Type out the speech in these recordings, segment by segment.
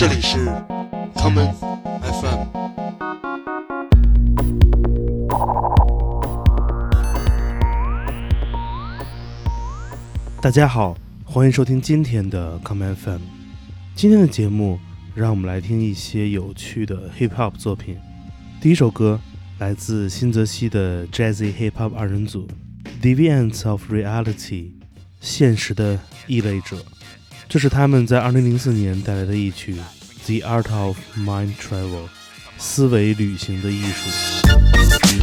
这里是 common FM。大家好，欢迎收听今天的 common FM。今天的节目，让我们来听一些有趣的 hip hop 作品。第一首歌来自新泽西的 Jazzy Hip Hop 二人组 Deviants of Reality，现实的异类者。这是他们在二零零四年带来的一曲《The Art of Mind Travel》，思维旅行的艺术。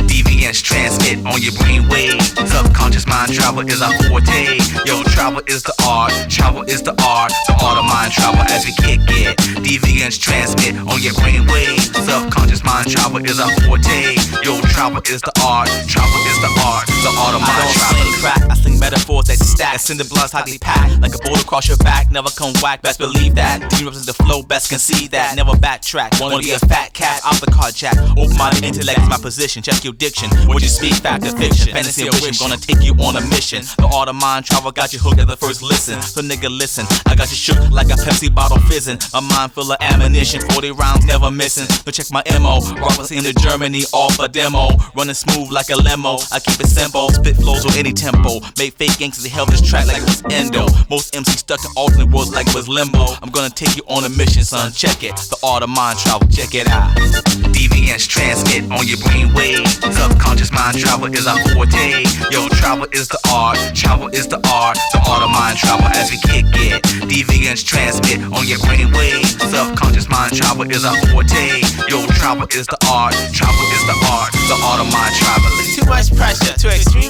Deviants transmit on your brainwave. Subconscious mind travel is our forte. Yo, travel is the art. Travel is the art. The art of mind travel as we kick it. Deviants transmit on your brainwave. Subconscious mind travel is our forte. Yo, travel is the art. Travel is the art. The art of mind. I don't sing crap. I sing metaphor stack. Send the bloods tightly packed like a bolt across your back. Never come whack, best believe that. Demons the flow, best concede that. Never backtrack. Wanna be a fat cat, off the card jack. Open my intellect is my position. Check your diction. Would you speak fact or fiction? Fantasy or wish, gonna take you on a mission. The art of mind travel got you hooked at the first listen. So nigga, listen, I got you shook like a Pepsi bottle fizzing. A mind full of ammunition, 40 rounds never missing. So check my MO. Rockers into Germany, off a demo. Running smooth like a limo. I keep it simple, spit flows on any tempo. Make fake gangsters they held this track like it was endo. Most MCs stuck in alternate worlds like it was limbo. I'm gonna take you on a mission, son. Check it. The art of mind travel, check it out. Deviants transmit on your brain wave. Subconscious mind travel is our forte. Yo, travel is the art, travel is the art, the art of mind travel as we kick it. Deviants transmit on your brain wave. Subconscious mind travel is our forte. Yo, travel is the art, travel is the art, the art of mind traveling. Too much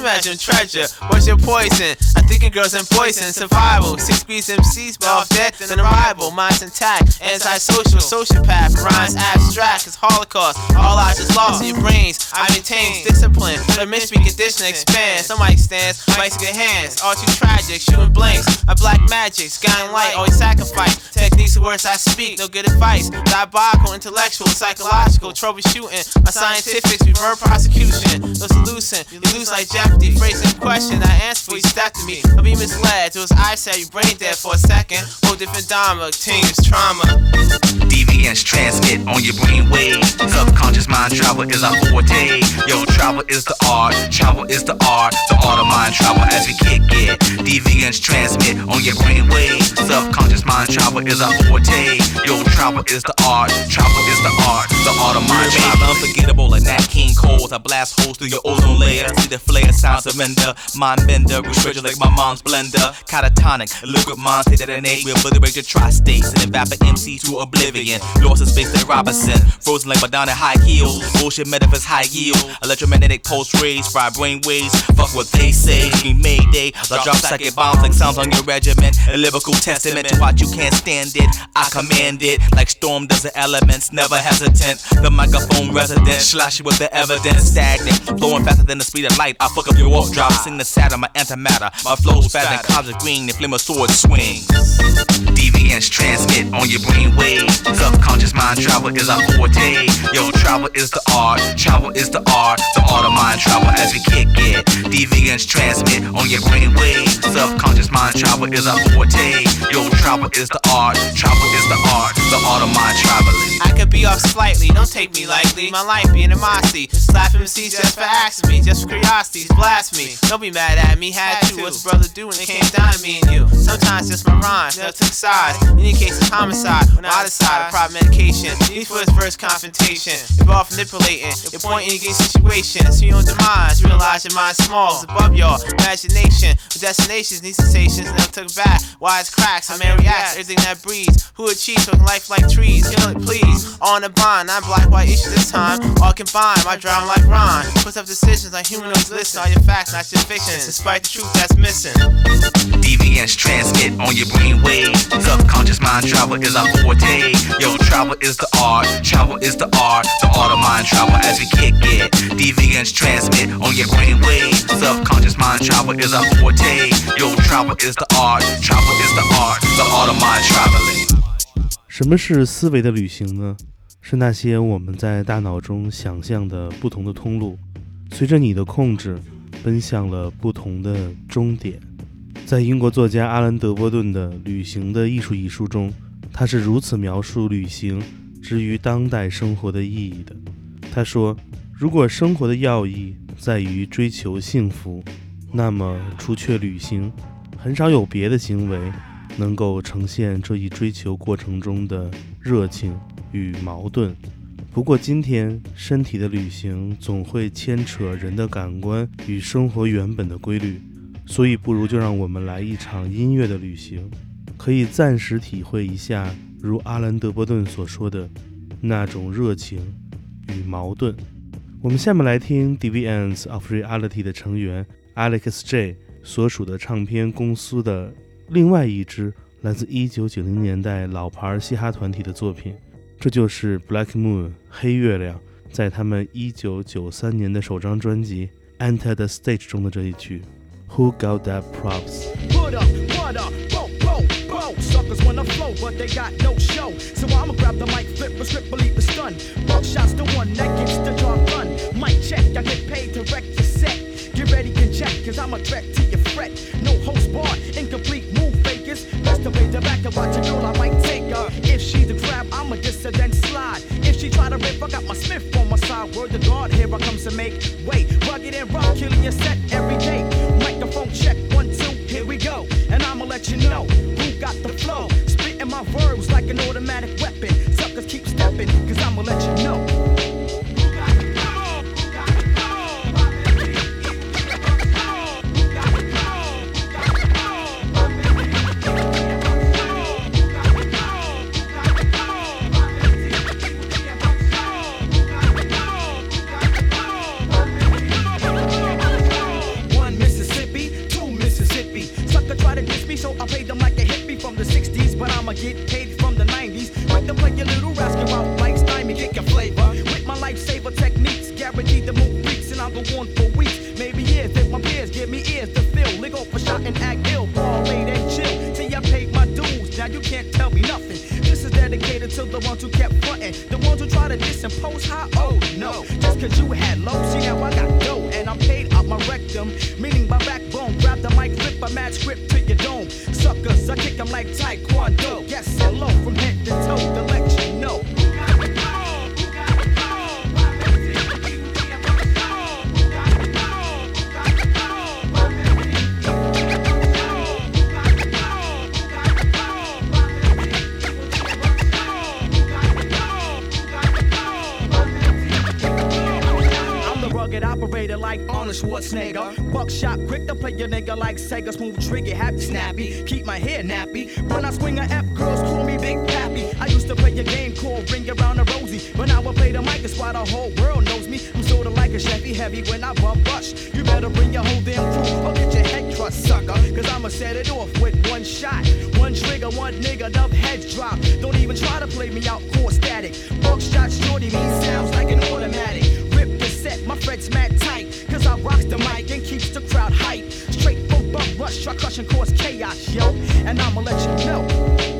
measure treasure. What's your poison? I'm thinking girls and poison, survival. Six degrees MCs, but off death than arrival. Minds intact, antisocial, sociopath. Rhymes abstract, it's holocaust. All eyes is lost in your brains. I maintain discipline, miss me condition expand. Some stands, mics good hands. All too tragic, shooting blanks. My black magic, Sky and light, always sacrifice. Techniques of words I speak, no good advice. Diabolical, intellectual, psychological, troubleshooting. My scientifics, reverb prosecution. No solution, you lose like Jeopardy. Phrasing question, I answer for you step to me. I'll be misled, it was I you brain dead for a second. Whole different dharma, teams, trauma. Deviants transmit on your brain wave. Subconscious mind travel is our forte. Yo, travel is the art, travel is the art, the art of mind travel as we kick it. Deviants transmit on your brain wave. Subconscious mind travel is our forte. Yo, travel is the art, travel is the art, the art of mind travel. Unforgettable like that King Cole. I blast holes through your ozone layer. See the flare, sound surrender. Mind bender, restricted like my mom's blender. Catatonic, liquid mind, they detonate. We obliterate your tri-states and evaporate MC to oblivion. Lost in space like Robinson. Frozen like Madonna high heels. Bullshit metaphors high yield. Electromagnetic pulse rays, fry brain waves. Fuck what they say. We mayday. I drop psychic bombs like sounds on your regiment. A lyrical testament to what you can't stand it. I command it like storm does the elements. Never hesitant. The microphone resident. Slash with the evidence. Stagnant. Flowing faster than the speed of light. I fuck up your walk drop. Sing the sad of my antimatter. My flow's fast and clouds of green. The flame of sword swings. Deviants transmit on your brain wave. Subconscious mind travel is our forte. Yo, travel is the art, travel is the art, the art of mind travel as we kick it. Deviants transmit on your brain wave. Subconscious mind travel is our forte. Yo, travel is the art, travel is the art, the art of mind traveling. I could be off slightly, don't take me lightly. My life be animosity. Slap MCs just for asking me, just for curiosities, blasphemy. Don't be mad at me, had to. What's brother do when it came down to me and you? Sometimes just my rhymes, never took sides. In any case, it's homicide. When I decide, I prop medication. Need for his first confrontation. Involved manipulating, you're pointing against situations. See your own demise, realize your mind's small, it's above your imagination. With destinations, need sensations, never took back. Wise cracks, I may react, everything that breathes. Who achieves, talking life like trees. Kill it, please. On the bond. I'm black, white issues this time. All combined, my drama like I grind. Puts up decisions like humanoids list all your facts, not your fictions. Despite the truth that's missing. Deviants transmit on your brain wave. Subconscious mind travel is our forte. Yo, travel is the art. Travel is the art. The art of mind travel as we kick it. Deviants transmit on your brain wave. Subconscious mind travel is our forte. Yo, travel is the art. Travel is the art. The art of mind traveling. 什么是思维的旅行呢？是那些我们在大脑中想象的不同的通路，随着你的控制，奔向了不同的终点。在英国作家阿兰·德波顿的《旅行的艺术》一书中，他是如此描述旅行之于当代生活的意义的。他说：“如果生活的要义在于追求幸福，那么除却旅行，很少有别的行为能够呈现这一追求过程中的热情与矛盾。不过今天，身体的旅行总会牵扯人的感官与生活原本的规律。”所以，不如就让我们来一场音乐的旅行，可以暂时体会一下，如阿兰·德伯顿所说的那种热情与矛盾。我们下面来听 Deviants of Reality 的成员 Alex J 所属的唱片公司的另外一支来自1990年代老牌嘻哈团体的作品，这就是 Black Moon 黑月亮在他们1993年的首张专辑《Enta da Stage》中的这一曲《Who Got da Props》。Suckers wanna flow, but they got no show. So I'ma grab the mic, flip a strip, believe the stun. Buckshot's the one that gets the job done. Mic check, I get paid to wreck the set. Get ready, can check, cause I'm a threat to your fret. No host bar, incomplete to the back and watch a girl, I might take her. If she's the crab, I'm a dissident slide. If she try to rip, I got my Smith on my side. Word to God, here I comes to make way. Rugged and rough, killing your set every day. Microphone check, one, two, here we go. And I'ma let you know who got the flow. Spitting my verbs like an automatic weapon. Suckers keep stepping, cause I'ma let you know. Like Arnold Schwarzenegger. Buckshot quick to play your nigga like Sega. Smooth trigger, happy snappy. Keep my hair nappy. When I swing a F, girls call me Big Pappy. I used to play a game called Ring Around the Rosie. But now I play the mic, it's why the whole world knows me. I'm sorta like a Chevy Heavy when I bump rush. You better bring your whole damn crew or get your head crushed, sucker. Cause I'ma set it off with one shot. One trigger, one nigga, dub heads drop. Don't even try to play me out, core static. Buckshot shorty, me sounds like an automatic. Rip the set, my fret's mad tight. Rocks the mic and keeps the crowd hype. Straight from bump rush, try crush and cause chaos, yo. And I'ma let you know.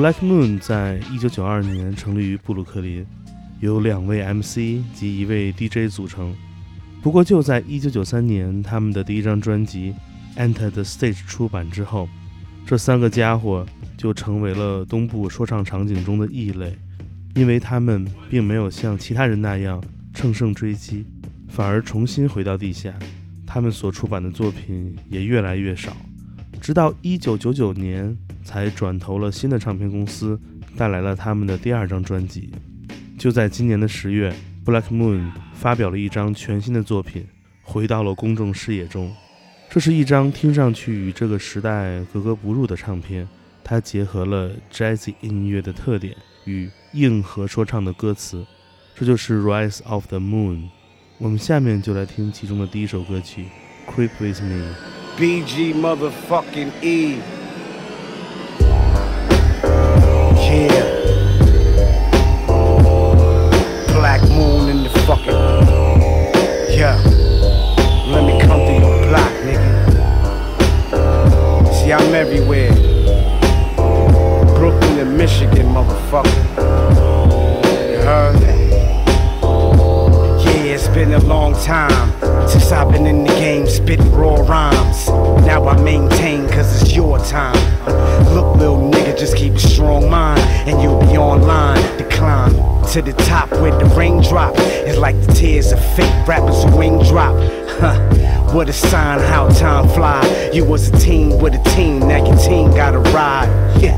Black Moon 在一九九二年成立于布鲁克林，由两位 MC 及一位 DJ 组成。不过就在一九九三年，他们的第一张专辑《Enter the Stage》出版之后，这三个家伙就成为了东部说唱场景中的异类，因为他们并没有像其他人那样乘胜追击，反而重新回到地下。他们所出版的作品也越来越少，直到一九九九年。才转投了新的唱片公司，带来了他们的第二张专辑。就在今年的十月，Black Moon 发表了一张全新的作品，回到了公众视野中。这是一张听上去与这个时代格格不入的唱片，它结合了 Jazz 音乐的特点与硬核说唱的歌词，这就是《Rise of the Moon》。我们下面就来听其中的第一首歌曲《Creep with Me》。BG motherfucking E。The fucking. Yeah. Let me come to your block, nigga. See, I'm everywhere. Brooklyn and Michigan, motherfucker. You heard? Yeah, it's been a long time since I've been in the game spitting raw rhymes. Now I maintain cause it's your time. Look, little nigga, just keep a strong mind and you'll be online. To the top where the raindrop is like the tears of fake rappers who wing drop. Huh. What a sign how time fly. You was a team with a team, now your team gotta ride. Yeah,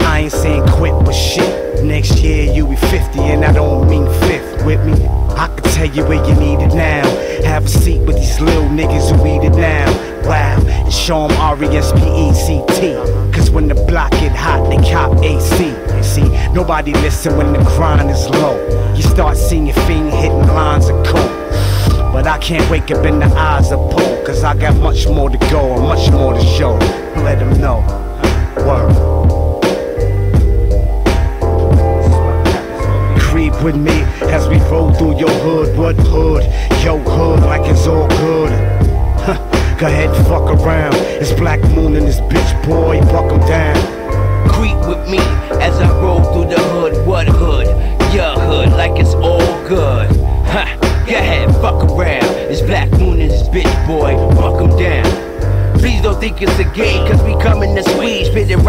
I ain't saying quit, but shit. Next year you be 50 and I don't mean fifth with me. I can tell you where you need it now. Have a seat with these little niggas who eat it now. Wow, and show them R-E-S-P-E-C-T. Cause when the block get hot, they cop AC. See, nobody listen when the grind is low. You start seeing your fiend hitting lines of coke. But I can't wake up in the eyes of Paul, cause I got much more to go and much more to show. Let them know. Word. With me as we roll through your hood. What hood? Yo hood, like it's all good. Go ahead, fuck around. It's Black Moon and this bitch boy, buck him down. Creep with me as I roll through the hood. What hood? Your hood, like it's all good. Huh. Go ahead, fuck around. It's Black Moon and this bitch boy, buck him down. Please don't think it's a game, cause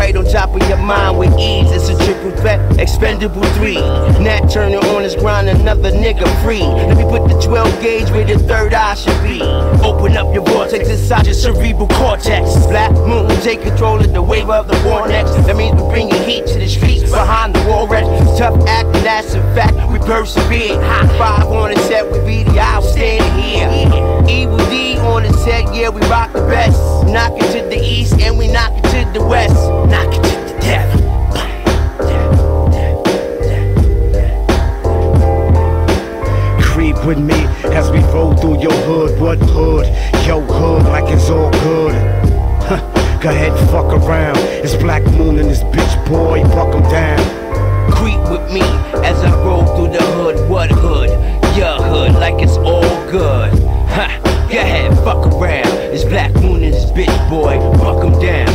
right on top of your mind with ease. It's a triple threat, expendable three. Nat Turner on his grind, another nigga free. Let me put the 12 gauge where the third eye should be. Open up your vortex inside your cerebral cortex. Black moon, take control of the wave of the next. That means we bring heat to the streets behind the wall rest. Tough act, that's a fact. We persevere. High five on the set, we be the outstanding here. Evil Dee on the set, yeah, we rock the best. Knock it to the east and we knock it to the west. Knock it to the death. Creep with me as we roll through your hood. What hood? Yo hood, like it's all good. Huh. Go ahead, fuck around. It's Black Moon and this bitch boy, buck him down. Creep with me as I roll through the hood. What hood? Your hood, like it's all good. Huh. Go ahead, fuck around. It's Black Moon and this bitch boy, buck him down.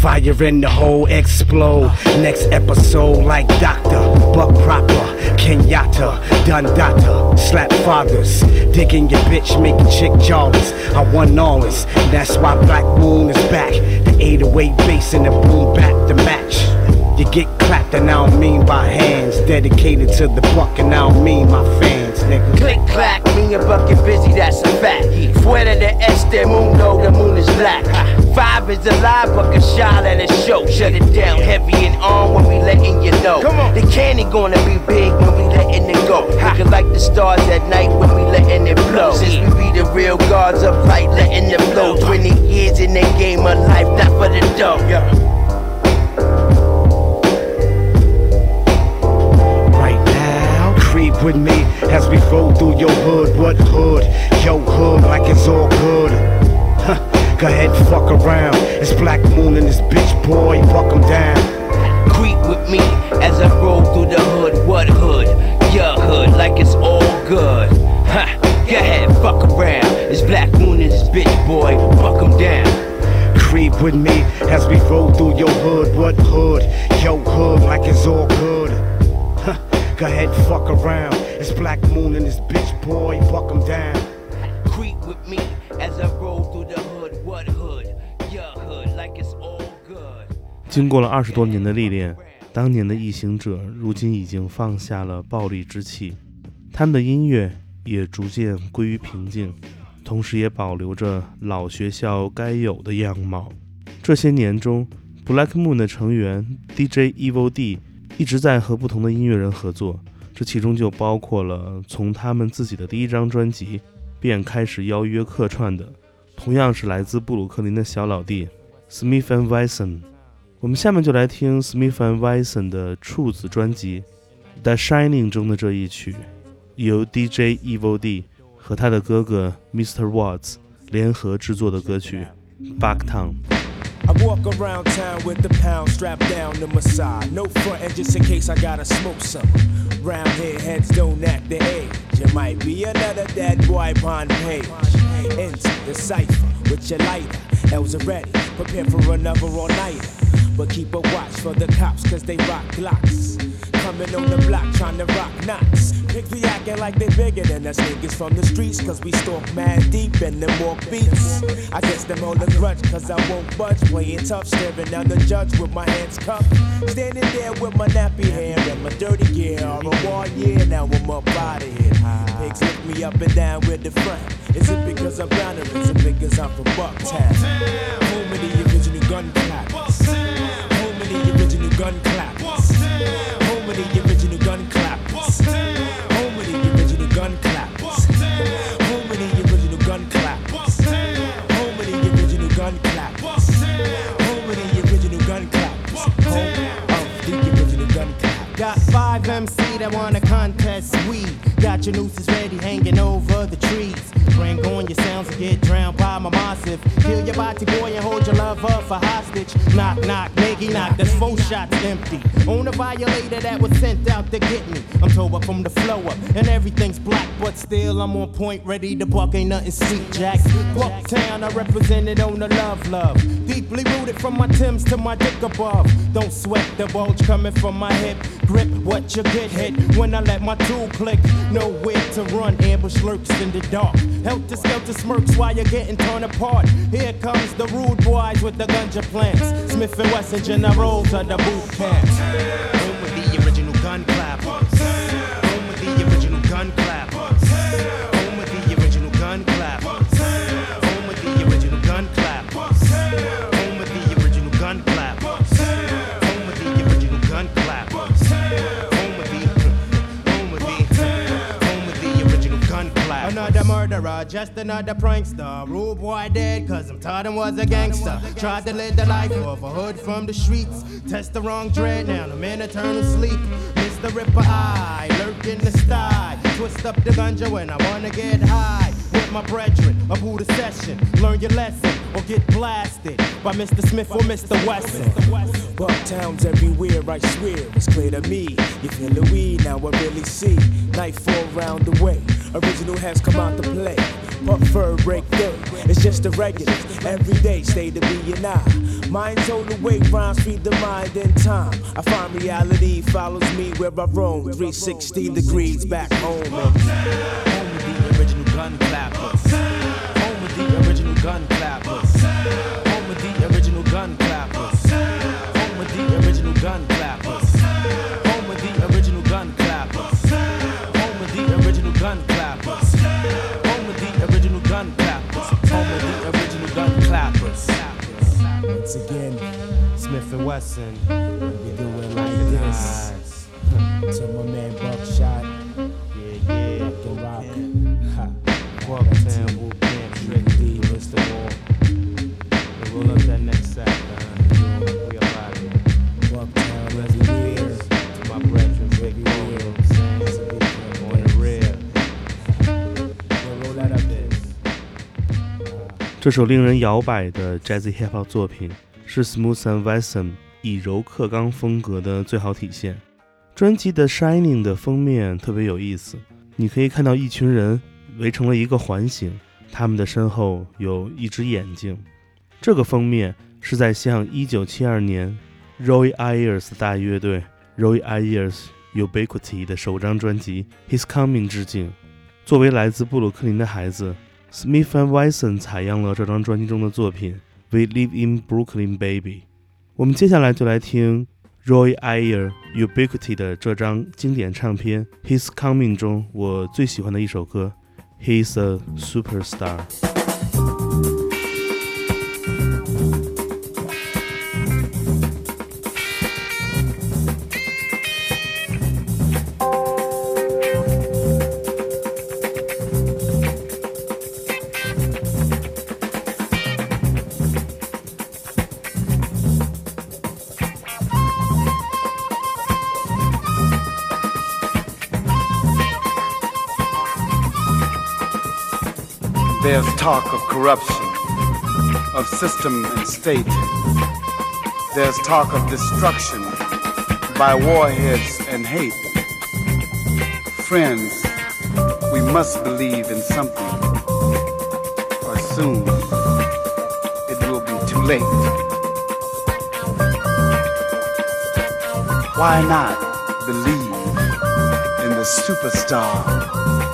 Fire in the hole, explode. Next episode, like Doctor, Buck Proper, Kenyatta, Dundata, Slap Fathers, digging your bitch, making chick jawless. I won all this, that's why Black Moon is back. The 808 bass and the boom back the match. You get clapped, and I don't mean by hands. Dedicated to the buck, and I don't mean my fans, nigga. Click clack, me and Buck busy, that's a fact. Fuera de este mundo, the moon is black. Five is alive, Buck a shot at a show. Shut it down heavy and on when we letting you know. Come on. The candy gonna be big when we letting it go. Looking like the stars at night when we letting it blow. Since we be the real gods of light, letting it flow. 20 years in the game of life, not for the dough. right now. Creep with me as we roll through your hood. What hood? Yo hood, like it's all good. Huh. Go ahead, fuck around. It's Black Moon and this bitch boy, buck him down. Creep with me as I roll through the hood. What hood? Your hood, like it's all good. Ha! Go ahead, fuck around. It's Black Moon and this bitch boy, buck him down. Creep creep with me as we roll through your hood. What hood? Yo hood, like it's all good. Go ahead, fuck around. It's Black Moon and this bitch boy, fuck 'em down. Creep with me as I roll through the hood. What hood? Your hood, like it's all good. 经过了二十多年的历练，当年的异行者如今已经放下了暴力之气，他们的音乐也逐渐归于平静，同时也保留着老学校该有的样貌。这些年中，Black Moon 的成员 DJ Evil D 一直在和不同的音乐人合作，这其中就包括了从他们自己的第一张专辑便开始邀约客串的，同样是来自布鲁克林的小老弟 Smith and Wesson。我们下面就来听 Smith and Wesson 的处子专辑《The Shining》中的这一曲，由 DJ Evil D 和他的哥哥 Mr. Watts 联合制作的歌曲《Back Town》。I walk around town with the pound strapped down to my side. No front end just in case I gotta smoke some. Round here, heads don't act the age. It might be another dead boy upon page. Into the cipher with your lighter. L's ready. Prepare for another all nighter. But keep a watch for the cops, cause they rock glocks. Coming on the block trying to rock knots. Pigs be acting like they bigger than us niggas from the streets, cause we stalk mad deep and them walk beats. I guess them all a grudge, cause I won't budge. Playing tough, staring down the judge with my hands cuffed. Standing there with my nappy hair and my dirty gear. All a war year, now I'm up out of here. Pigs lift me up and down with the front. Is it because I'm brown or is it because I'm from Bucktown? Home of the original gun clappers. Home of the original gun clappers. Wanna contest we Got your nooses ready hanging over the trees. Bring on your sounds and get drowned by my massive. Kill your body boy and hold your love up for hostage. Knock, knock, nigga, knock. That's four shots empty. On a violator that was sent out to get me. I'm told up from the flow up and everything's black, but still I'm on point, ready to buck. Ain't nothing sweet, Jack. Bucktown, I represented on the love, love. Deeply rooted from my Timbs to my dick above. Don't sweat the bulge coming from my hip. Grip what you get hit when I let my tool click. Nowhere to run, ambush lurks in the dark. Help Helter skelter smirks while you're getting torn apart. Here comes the rude boys with the ganja plants. Smif-N-Wessun generals of the boot camps. Murderer, just another prankster. Rude boy dead, cause I'm taught him was a gangster. Tried to live the life of a hood from the streets. Test the wrong dread, now I'm in eternal sleep. Mr. Ripper Eye, lurk in the sty. Twist up the ganja when I wanna get high. With my brethren, up who the session. Learn your lesson or get blasted by Mr. Smith or Mr. Wesson. Bucktown's everywhere, I swear, it's clear to me. You feel the weed, now I really see. Nightfall round the way, original has come out to play. Puff fur break day, it's just the regulars. Every day, stay to be and I. Mind's all the way, rhymes feed the mind in time. I find reality follows me where I roam. 360 degrees back home. Home with the original gun clappers. Home with the original gun clappers. Home with the original gun clappers. Home with the original gun clappers. Smith and Wesson. we do it like this. To my man Buckshot, Yeah, yeah. Fucking Rock. Ha. Bucktown, Boot Camp, Trick D, Mr. Wall. Hey, roll up that next sack, man. We here. Bucktown everywhere. peace to my brethren, Big Bo, you know what I'm saying? On the real. Yo, roll that up there. 这首令人摇摆的 Jazzy Hip Hop 作品是 Smooth and Wesson 以柔克刚风格的最好体现。专辑的 Shining 的封面特别有意思，你可以看到一群人围成了一个环形，他们的身后有一只眼睛。这个封面是在向1972年 Roy Ayers 大乐队 Roy Ayers Ubiquity 的首张专辑《He's Coming》致敬。作为来自布鲁克林的孩子，Smith and Wesson 采样了这张专辑中的作品《We Live in Brooklyn, Baby》。我们接下来就来听 Roy Ayer Ubiquity 的这张经典唱片《He's Coming》中我最喜欢的一首歌《He's a Superstar》。Talk of corruption, of system and state. There's talk of destruction by warheads and hate. Friends, we must believe in something, or soon it will be too late. Why not believe in the superstar?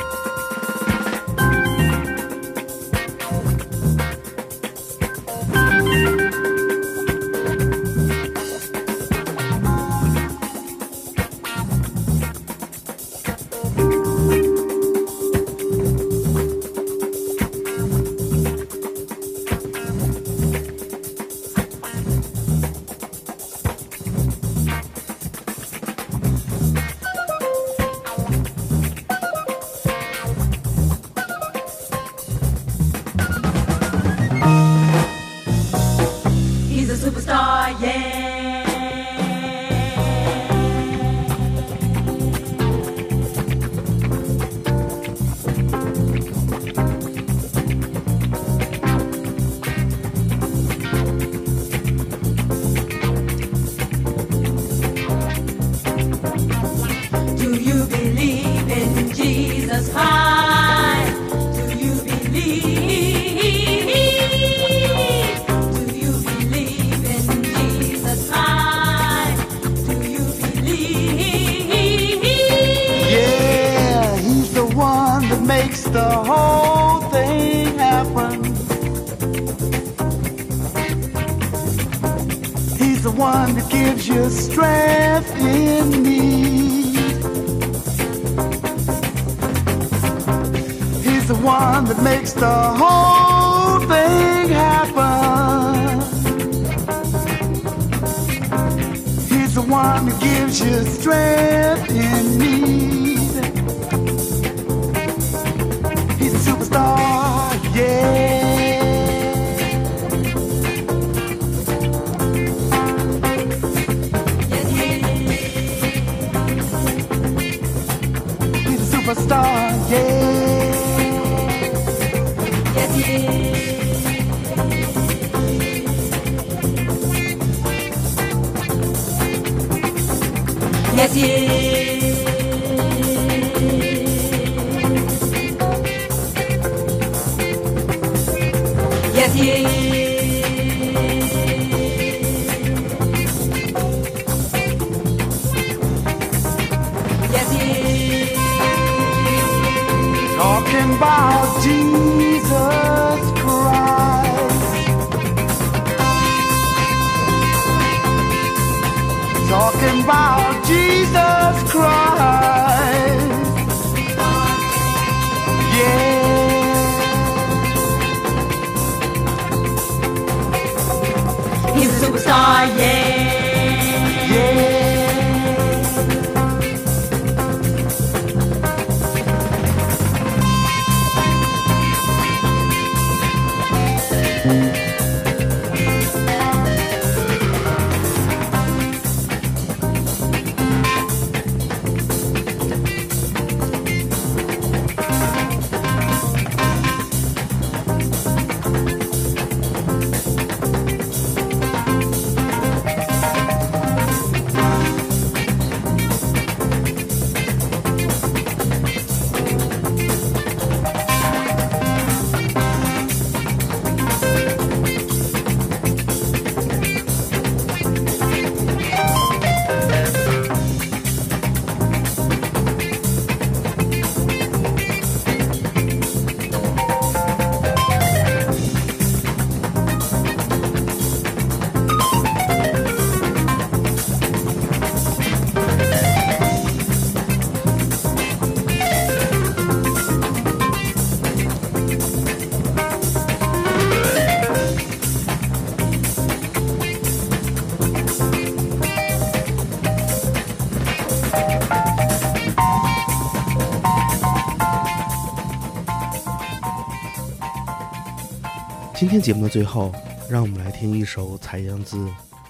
今天节目的最后，让我们来听一首采样自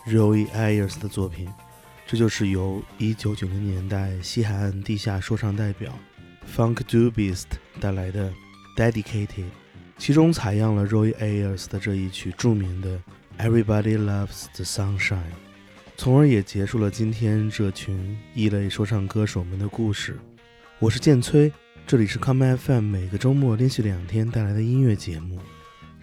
Roy Ayers 的作品，这就是由1990年代西海岸地下说唱代表 Funk Dubist 带来的 Dedicated，其中采样了 Roy Ayers 的这一曲著名的 Everybody Loves the Sunshine，从而也结束了今天这群异类说唱歌手们的故事。我是建崔，这里是 Come FM，每个周末连续两天带来的音乐节目，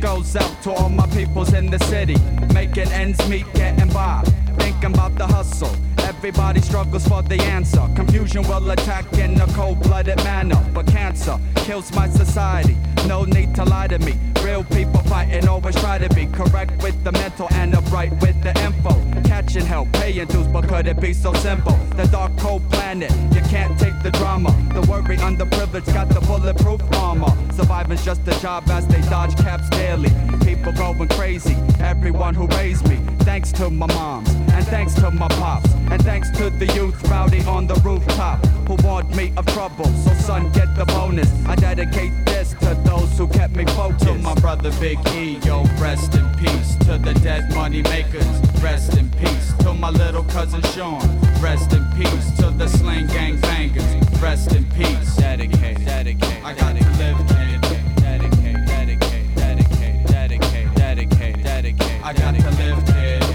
goes out to all my peoples in the city, making ends meet, getting by. Thinking about the hustle. Everybody struggles for the answer. Confusion will attack in a cold blooded manner. But cancer kills my society. No need to lie to me. Real people fighting always try to be correct with the mental and upright with the info. Catching hell, paying dues, but could it be so simple? The dark cold planet, you can't take the drama. The worry underprivileged got the bulletproof armor. Surviving's just a job as they dodge caps daily. People going crazy, everyone who raised me. Thanks to my moms, and thanks to my pops, and thanks to the youth rowdy on the rooftop who warned me of trouble. So son, get the bonus. I dedicate this to those who kept me focused. To my brother Big E, yo, rest in peace. To the dead money makers, rest in peace. To my little cousin Sean, rest in peace. To the slang gang bangers, rest in peace. Dedicated, dedicated, I got to live, kid. dedicated, dedicated, dedicated, dedicated, dedicated, dedicated. I got to live, dedicated.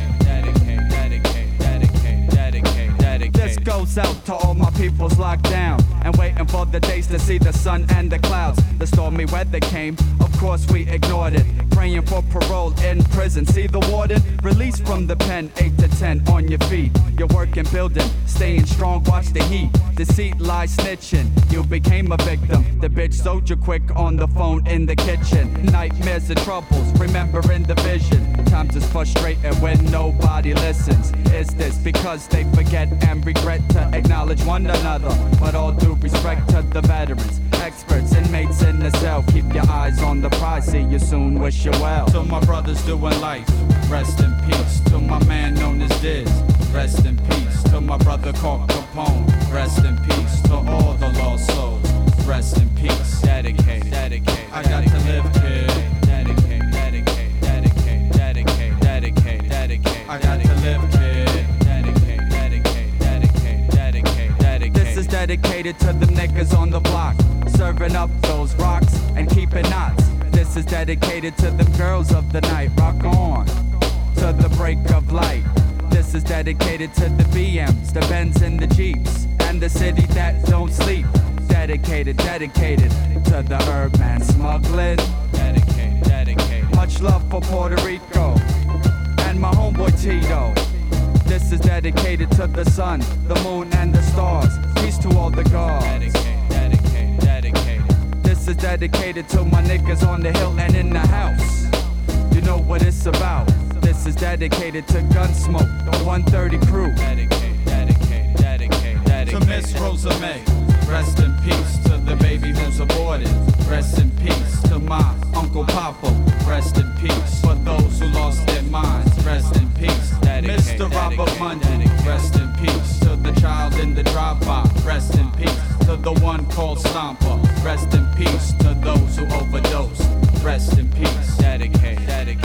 This goes out to all my peoples locked down and waiting for the days to see the sun and the clouds. The stormy weather came, of course we ignored it. Praying for parole in prison. See the warden released from the pen, 8 to 10 on your feet. You're working, building, staying strong, watch the heat. Deceit, lies, snitching. You became a victim. The bitch sold you quick on the phone in the kitchen. Nightmares and troubles, remembering the vision. Times is frustrating when nobody listens. Is this because they forget and regret to acknowledge one another? But all due respect to the veterans, experts, inmates in the cell. Keep your eyes on the prize, see you soon, wish you well. To my brothers doing life, rest in peace. To my man known as Diz, rest in peace. To my brother called Capone, rest in peace. To all the lost souls, rest in peace. dedicated, dedicated. I got to live, dedicated to the niggas on the block, serving up those rocks and keeping knots. This is dedicated to the girls of the night. Rock on to the break of light. This is dedicated to the BMs, the Benz and the Jeeps, and the city that don't sleep. Dedicated, dedicated to the herb man smuggling. dedicated, dedicated. Much love for Puerto Rico and my homeboy Tito. This is dedicated to the sun, the moon, and the stars. Peace to all the gods. Dedicated, dedicated, dedicated. This is dedicated to my niggas on the hill and in the house. You know what it's about. This is dedicated to Gunsmoke, the 130 crew. Dedicated, dedicated, dedicated, dedicated. To. Miss Rosa May, rest in peace. To the baby who's aborted, rest in peace. To my Uncle Papa, rest in peace. For those who lost their minds, rest in peace. Mr. Robert Mundy, rest in peace. To the child in the drive-by, rest in peace. To the one called Stomper, rest in peace. To those who overdosed, rest in peace. Dedicated, dedicated.